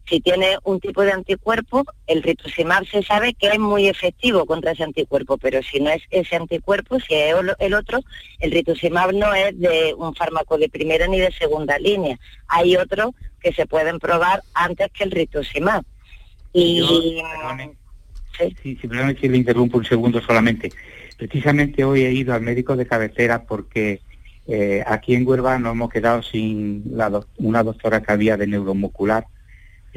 Speaker 9: Si tiene un tipo de anticuerpo, el rituximab se sabe que es muy efectivo contra ese anticuerpo, pero si no es ese anticuerpo, si es el otro, el rituximab no es de un fármaco de primera ni de segunda línea. Hay otros que se pueden probar antes que el rituximab. Y...
Speaker 13: sí, si le interrumpo un segundo solamente. Precisamente hoy he ido al médico de cabecera porque eh, aquí en Huelva nos hemos quedado sin una doctora que había de neuromuscular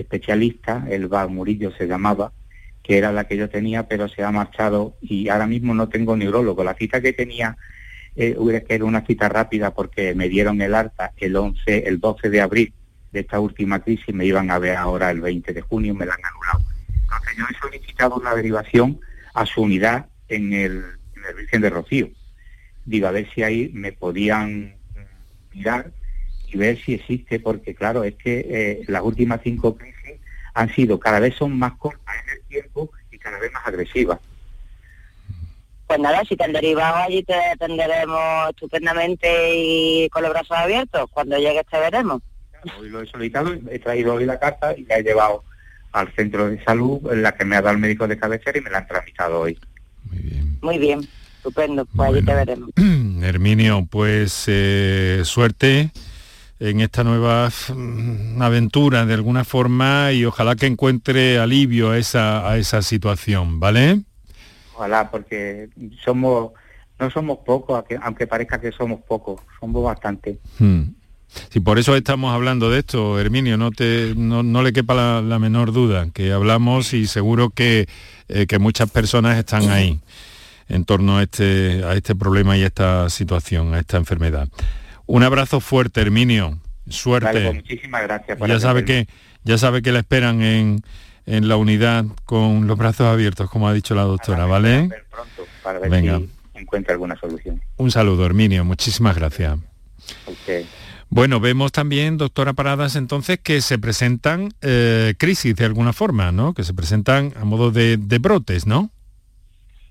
Speaker 13: especialista, el Murillo se llamaba, que era la que yo tenía, pero se ha marchado y ahora mismo no tengo neurólogo. La cita que tenía eh, era una cita rápida porque me dieron el alta el 11, el 12 de abril de esta última crisis, me iban a ver ahora el 20 de junio, me la han anulado. Entonces yo he solicitado una derivación a su unidad en el, en el Virgen de Rocío. Digo, a ver si ahí me podían mirar y ver si existe, porque claro, es que eh, las últimas cinco crisis han sido cada vez son más cortas en el tiempo y cada vez más agresivas.
Speaker 9: Pues nada, si te han derivado allí te atenderemos estupendamente y con los brazos abiertos. Cuando llegues te veremos.
Speaker 13: hoy lo he solicitado, he traído hoy la carta y la he llevado al centro de salud, en la que me ha dado el médico de cabecera y me la han tramitado hoy.
Speaker 9: Muy bien. Muy bien, estupendo, pues allí te veremos.
Speaker 1: Herminio, pues eh, suerte en esta nueva mm, aventura de alguna forma y ojalá que encuentre alivio a esa, a esa situación, ¿vale?
Speaker 13: Ojalá, porque somos, no somos pocos, aunque parezca que somos pocos, somos bastante.
Speaker 1: Hmm. Sí, por eso estamos hablando de esto, Herminio, no, te, no, le quepa la, menor duda, que hablamos y seguro que, eh, que muchas personas están ahí en torno a este, a este problema y a esta situación, a esta enfermedad. Un abrazo fuerte, Herminio. Suerte.
Speaker 13: Pues muchísimas gracias.
Speaker 1: ya sabe que ya sabe que la esperan en, en, la unidad con los brazos abiertos, como ha dicho la doctora, ¿vale?
Speaker 13: Pronto para ver Venga. si encuentra alguna solución.
Speaker 1: Un saludo, Herminio. Muchísimas gracias. Bueno, vemos también, doctora Paradas, entonces que se presentan eh, crisis de alguna forma, ¿no? Que se presentan a modo de, de brotes, ¿no?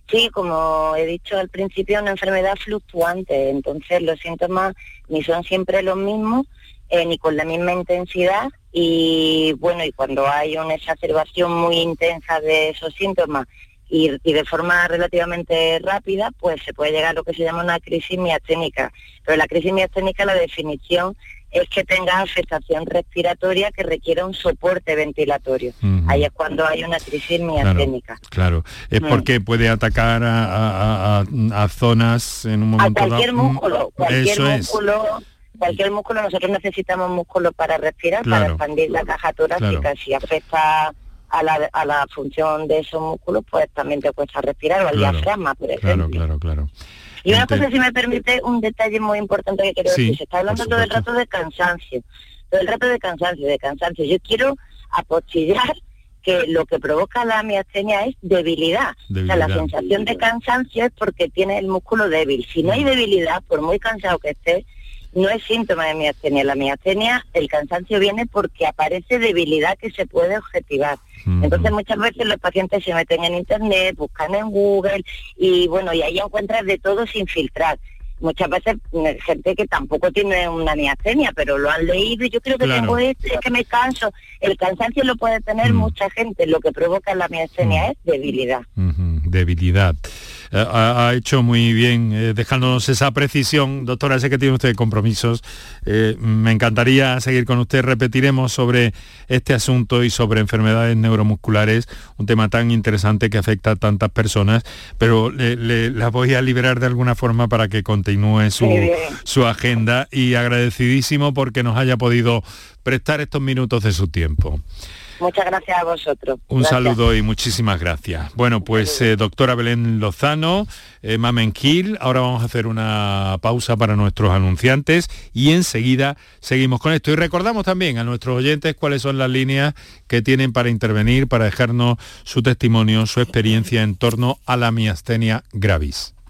Speaker 9: Sí, como he dicho al principio, una enfermedad fluctuante, entonces los síntomas ni son siempre los mismos, eh, ni con la misma intensidad, y bueno, y cuando hay una exacerbación muy intensa de esos síntomas y, y, de forma relativamente rápida, pues se puede llegar a lo que se llama una crisis miasténica. Pero la crisis miasténica, la definición es que tenga afectación respiratoria que requiera un soporte ventilatorio. Ahí es cuando hay una crisis miasténica.
Speaker 1: Claro, es mm. porque puede atacar a, zonas en un momento
Speaker 9: a cualquier músculo, cualquier músculo. Cualquier músculo, nosotros necesitamos músculo para respirar, para expandir la caja torácica. Si afecta a la, a la función de esos músculos, pues también te cuesta respirar, o al diafragma, por ejemplo.
Speaker 1: Claro, claro, claro.
Speaker 9: Y una cosa, si me permite, un detalle muy importante que quiero decir. Se está hablando todo el rato de cansancio. Todo el rato de cansancio, de cansancio. Yo quiero apostillar que lo que provoca la miastenia es debilidad. O sea, la sensación de cansancio es porque tiene el músculo débil. Si no hay debilidad, por muy cansado que esté, no es síntoma de miastenia. La miastenia, el cansancio viene porque aparece debilidad que se puede objetivar. Entonces muchas veces los pacientes se meten en internet, buscan en Google y bueno, y ahí encuentras de todo sin filtrar. Muchas veces mm, gente que tampoco tiene una miastenia, pero lo han leído y yo creo que tengo esto, es que me canso. El cansancio lo puede tener mucha gente, lo que provoca la miastenia es debilidad.
Speaker 1: Debilidad. Eh, ha, hecho muy bien eh, dejándonos esa precisión. Doctora, sé que tiene usted compromisos. Eh, me encantaría seguir con usted. Repetiremos sobre este asunto y sobre enfermedades neuromusculares, un tema tan interesante que afecta a tantas personas, pero le, la voy a liberar de alguna forma para que continúe su, su agenda y agradecidísimo porque nos haya podido prestar estos minutos de su tiempo.
Speaker 9: Muchas gracias a vosotros.
Speaker 1: Un saludo y muchísimas gracias. Bueno, pues eh, doctora Belén Lozano, eh, Mamen Gil, ahora vamos a hacer una pausa para nuestros anunciantes y enseguida seguimos con esto. Y recordamos también a nuestros oyentes cuáles son las líneas que tienen para intervenir, para dejarnos su testimonio, su experiencia en torno a la miastenia gravis.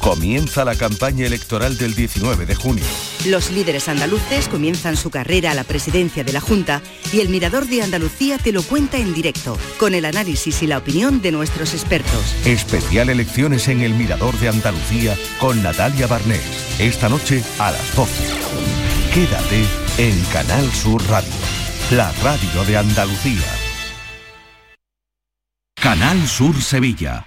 Speaker 3: Comienza la campaña electoral del 19 de junio.
Speaker 14: Los líderes andaluces comienzan su carrera a la presidencia de la Junta y el Mirador de Andalucía te lo cuenta en directo, con el análisis y la opinión de nuestros expertos.
Speaker 3: Especial elecciones en el Mirador de Andalucía con Natalia Barnés. Esta noche a las 12. Quédate en Canal Sur Radio, la radio de Andalucía.
Speaker 4: Canal Sur Sevilla.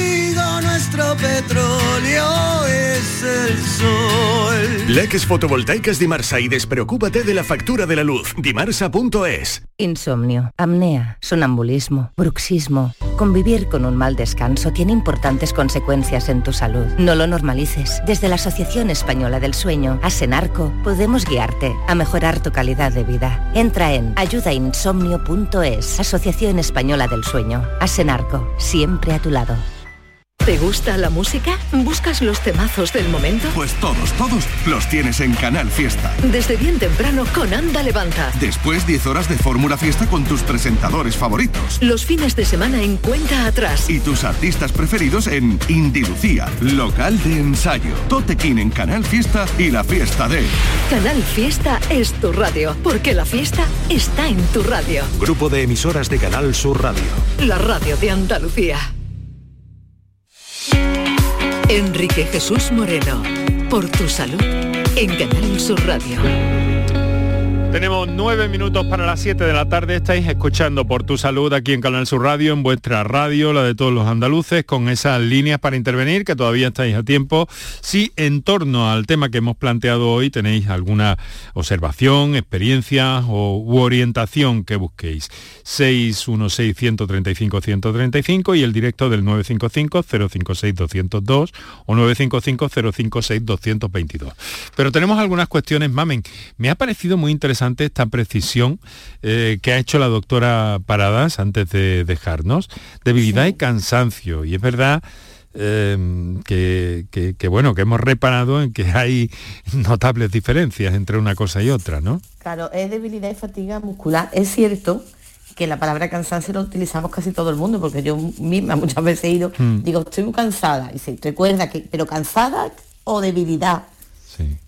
Speaker 15: nuestro petróleo es el sol.
Speaker 16: Leques fotovoltaicas Dimarsa y despreocúpate de la factura de la luz. Dimarsa.es.
Speaker 17: Insomnio, apnea, sonambulismo, bruxismo. Convivir con un mal descanso tiene importantes consecuencias en tu salud. No lo normalices. Desde la Asociación Española del Sueño, Asenarco, podemos guiarte a mejorar tu calidad de vida. Entra en ayudainsomnio.es, Asociación Española del Sueño. Asenarco, siempre a tu lado.
Speaker 2: ¿Te gusta la música? ¿Buscas los temazos del momento?
Speaker 4: Pues todos, todos los tienes en Canal Fiesta.
Speaker 2: Desde bien temprano con Anda Levanta.
Speaker 4: Después 10 horas de Fórmula Fiesta con tus presentadores favoritos.
Speaker 2: Los fines de semana en cuenta atrás.
Speaker 4: Y tus artistas preferidos en Indilucía, local de ensayo. Totequín en Canal Fiesta y la fiesta de...
Speaker 2: Canal Fiesta es tu radio, porque la fiesta está en tu radio.
Speaker 16: Grupo de emisoras de Canal Sur Radio.
Speaker 2: La radio de Andalucía. Enrique Jesús Moreno, por tu salud, en Canal Sur Radio.
Speaker 1: Tenemos nueve minutos para las 7 de la tarde. Estáis escuchando por tu salud aquí en Canal Sur Radio, en vuestra radio, la de todos los andaluces, con esas líneas para intervenir, que todavía estáis a tiempo. Si en torno al tema que hemos planteado hoy tenéis alguna observación, experiencia o, u orientación que busquéis. 616-135-135 y el directo del 955-056-202 o 955-056-222. Pero tenemos algunas cuestiones, mamen. Me ha parecido muy interesante esta precisión eh, que ha hecho la doctora Paradas antes de dejarnos, debilidad y cansancio. Y es verdad em, que, bueno, que hemos reparado en que hay notables diferencias entre una cosa y otra, ¿no?
Speaker 7: Claro, es debilidad y fatiga muscular. Es cierto que la palabra cansancio lo utilizamos casi todo el mundo, porque yo misma muchas veces he ido, mm. digo, estoy muy cansada, y se recuerda que, pero cansada o debilidad.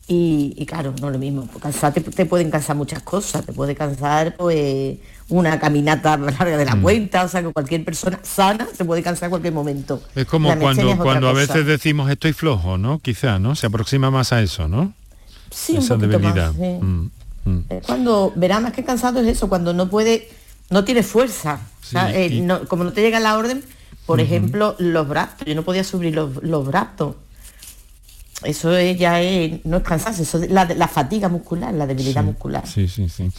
Speaker 7: Y, claro, no lo mismo, cansar te, pueden cansar muchas cosas, te puede cansar pues una caminata larga de la mm. cuenta, o sea que cualquier persona sana se puede cansar en cualquier momento.
Speaker 1: Es como cuando, cuando a veces decimos estoy flojo, ¿no? Quizá, ¿no? Se aproxima más a eso, ¿no?
Speaker 7: Sí, Esa debilidad. Mm, mm. cuando verá más que cansado es eso, cuando no puede, no tiene fuerza. Eh, como no te llega la orden, por ejemplo, los brazos, yo no podía subir los, los brazos eso ya es, no es cansancio, eso es la, fatiga muscular, la debilidad muscular.
Speaker 1: Sí, sí, sí.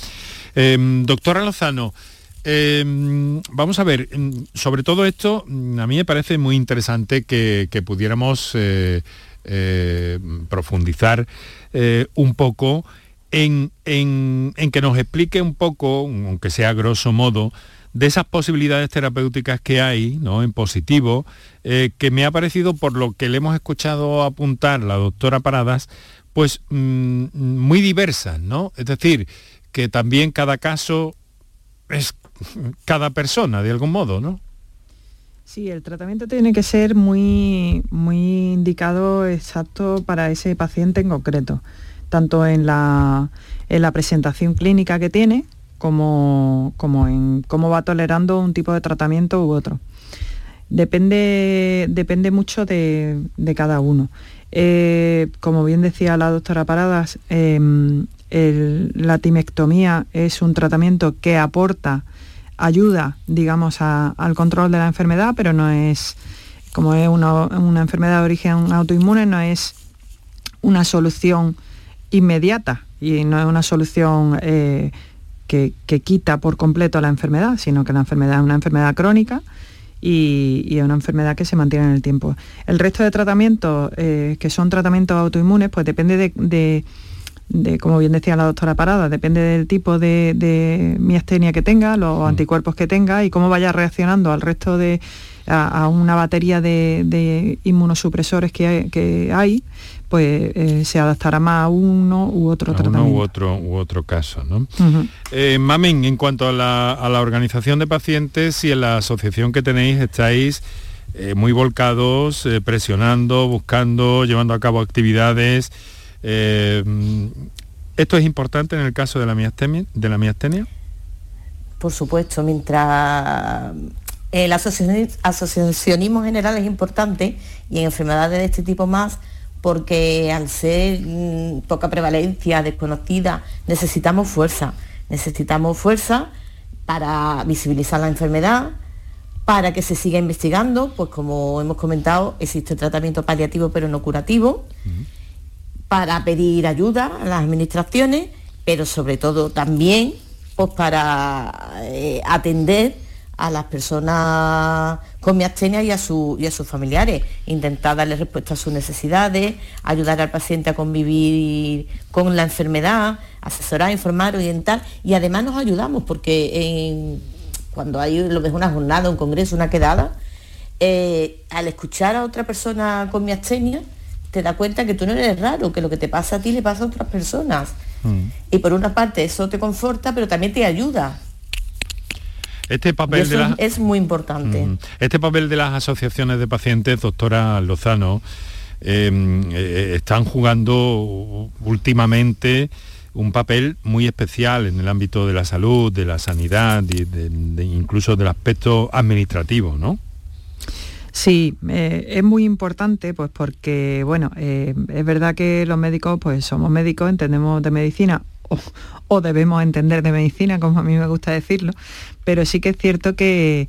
Speaker 1: Em, doctora Lozano, em, vamos a ver, em, sobre todo esto, mm, a mí me parece muy interesante que, pudiéramos eh, eh, profundizar eh, un poco en, en, que nos explique un poco, aunque sea grosso modo, de esas posibilidades terapéuticas que hay, ¿no? En positivo, eh, que me ha parecido, por lo que le hemos escuchado apuntar la doctora Paradas, pues mm, muy diversas, ¿no? Es decir, que también cada caso es cada persona, de algún modo, ¿no?
Speaker 8: Sí, el tratamiento tiene que ser muy, muy indicado exacto para ese paciente en concreto, tanto en la, en la presentación clínica que tiene, como, en cómo va tolerando un tipo de tratamiento u otro. Depende, depende mucho de, cada uno. Eh, como bien decía la doctora Paradas, em, la timectomía es un tratamiento que aporta ayuda, digamos, al control de la enfermedad, pero no es, como es una, enfermedad de origen autoinmune, no es una solución inmediata y no es una solución eh, que, quita por completo la enfermedad, sino que la enfermedad es una enfermedad crónica y, es una enfermedad que se mantiene en el tiempo. El resto de tratamientos, eh, que son tratamientos autoinmunes, pues depende de como bien decía la doctora Parada, depende del tipo de, miastenia que tenga, los mm. anticuerpos que tenga y cómo vaya reaccionando al resto de, a, una batería de, inmunosupresores que hay, pues eh, se adaptará más a uno u otro tratamiento.
Speaker 1: Uno u otro, u otro caso, ¿no? Eh, Mamen, en cuanto a la, organización de pacientes y en la asociación que tenéis, estáis eh, muy volcados, presionando, buscando, llevando a cabo actividades eh, ¿Esto es importante en el caso de la miastenia? De la miastenia?
Speaker 7: Por supuesto, mientras el asociacionismo general es importante y en enfermedades de este tipo más, porque al ser mm, poca prevalencia, desconocida, necesitamos fuerza. Necesitamos fuerza para visibilizar la enfermedad, para que se siga investigando, pues como hemos comentado, existe tratamiento paliativo pero no curativo para pedir ayuda a las administraciones, pero sobre todo también pues, para eh, atender a las personas con miastenia y a, su, y a sus familiares, intentar darle respuesta a sus necesidades, ayudar al paciente a convivir con la enfermedad, asesorar, informar, orientar y además nos ayudamos porque cuando hay lo ves una jornada, un congreso, una quedada, eh, al escuchar a otra persona con miastenia, te das cuenta que tú no eres raro, que lo que te pasa a ti le pasa a otras personas. Mm. Y por una parte eso te conforta, pero también te ayuda.
Speaker 1: Este papel de
Speaker 7: es muy importante. Mm.
Speaker 1: Este papel de las asociaciones de pacientes, doctora Lozano, em, eh, están jugando últimamente un papel muy especial en el ámbito de la salud, de la sanidad, y incluso del aspecto administrativo, ¿no?
Speaker 8: Sí, eh, es muy importante pues porque, bueno, eh, es verdad que los médicos pues somos médicos, entendemos de medicina o, debemos entender de medicina, como a mí me gusta decirlo, pero sí que es cierto que,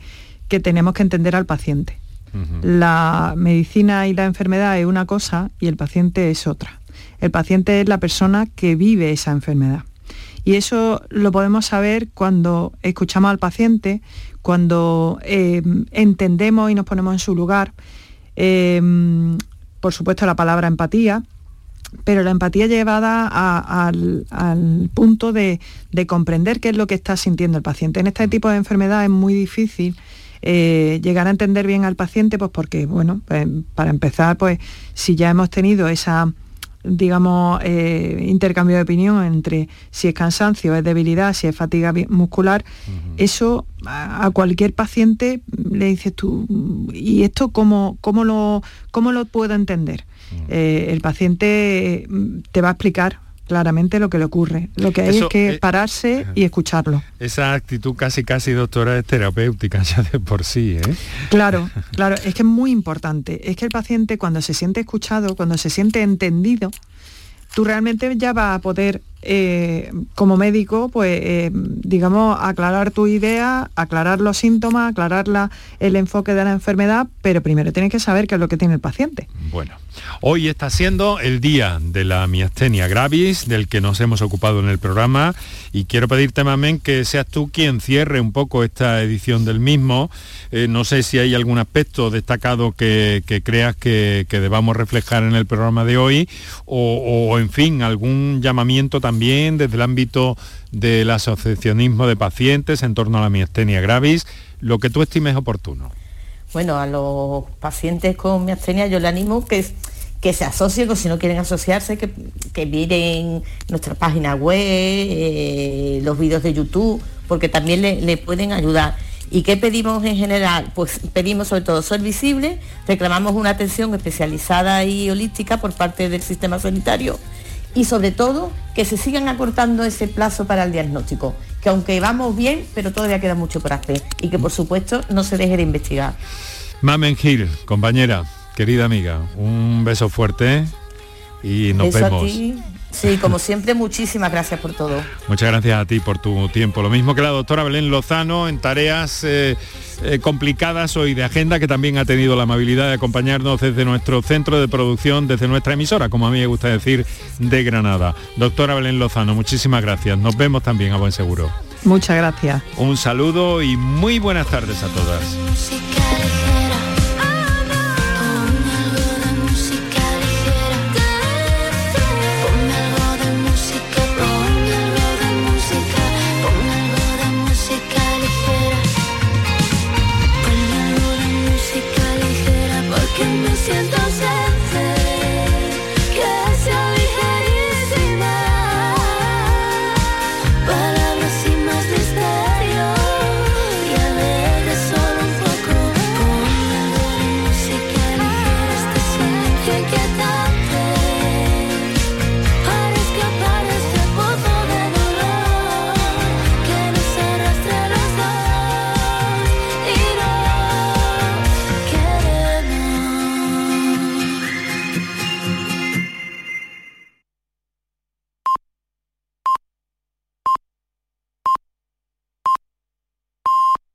Speaker 8: tenemos que entender al paciente. La medicina y la enfermedad es una cosa y el paciente es otra. El paciente es la persona que vive esa enfermedad. Y eso lo podemos saber cuando escuchamos al paciente, cuando eh, entendemos y nos ponemos en su lugar, eh, por supuesto la palabra empatía, pero la empatía llevada al, punto de, comprender qué es lo que está sintiendo el paciente. En este tipo de enfermedad es muy difícil eh, llegar a entender bien al paciente, pues porque, bueno, pues, para empezar, pues si ya hemos tenido esa digamos, eh, intercambio de opinión entre si es cansancio, es debilidad, si es fatiga muscular, eso a, cualquier paciente le dices tú, ¿y esto cómo, cómo, lo, cómo lo puedo entender? Eh, el paciente mm, te va a explicar claramente lo que le ocurre. Lo que hay es que eh, pararse y escucharlo.
Speaker 1: Esa actitud casi casi doctora es terapéutica ya de por sí, ¿eh?
Speaker 8: Claro, claro, es que es muy importante. Es que el paciente cuando se siente escuchado, cuando se siente entendido, tú realmente ya vas a poder eh, como médico, pues, eh, digamos, aclarar tu idea, aclarar los síntomas, aclarar el enfoque de la enfermedad, pero primero tienes que saber qué es lo que tiene el paciente.
Speaker 1: Bueno, hoy está siendo el día de la miastenia gravis, del que nos hemos ocupado en el programa, y quiero pedirte, Mamen, que seas tú quien cierre un poco esta edición del mismo. Eh, no sé si hay algún aspecto destacado que, creas que, debamos reflejar en el programa de hoy, o en fin, algún llamamiento también también desde el ámbito del asociacionismo de pacientes en torno a la miastenia gravis, lo que tú estimes oportuno.
Speaker 7: Bueno, a los pacientes con miastenia yo le animo que, que se asocien o si no quieren asociarse, que, que miren nuestra página web, eh, los vídeos de YouTube, porque también le, pueden ayudar. ¿Y qué pedimos en general? Pues pedimos sobre todo ser visible, reclamamos una atención especializada y holística por parte del sistema sanitario y sobre todo que se sigan acortando ese plazo para el diagnóstico, que aunque vamos bien, pero todavía queda mucho por hacer y que por supuesto no se deje de investigar.
Speaker 1: Mamen Gil, compañera, querida amiga, un beso fuerte y nos vemos.
Speaker 7: Sí, como siempre, muchísimas gracias por todo.
Speaker 1: Muchas gracias a ti por tu tiempo. Lo mismo que la doctora Belén Lozano en tareas eh, eh, complicadas hoy de agenda, que también ha tenido la amabilidad de acompañarnos desde nuestro centro de producción, desde nuestra emisora, como a mí me gusta decir, de Granada. Doctora Belén Lozano, muchísimas gracias. Nos vemos también a buen seguro.
Speaker 8: Muchas gracias.
Speaker 1: Un saludo y muy buenas tardes a todas.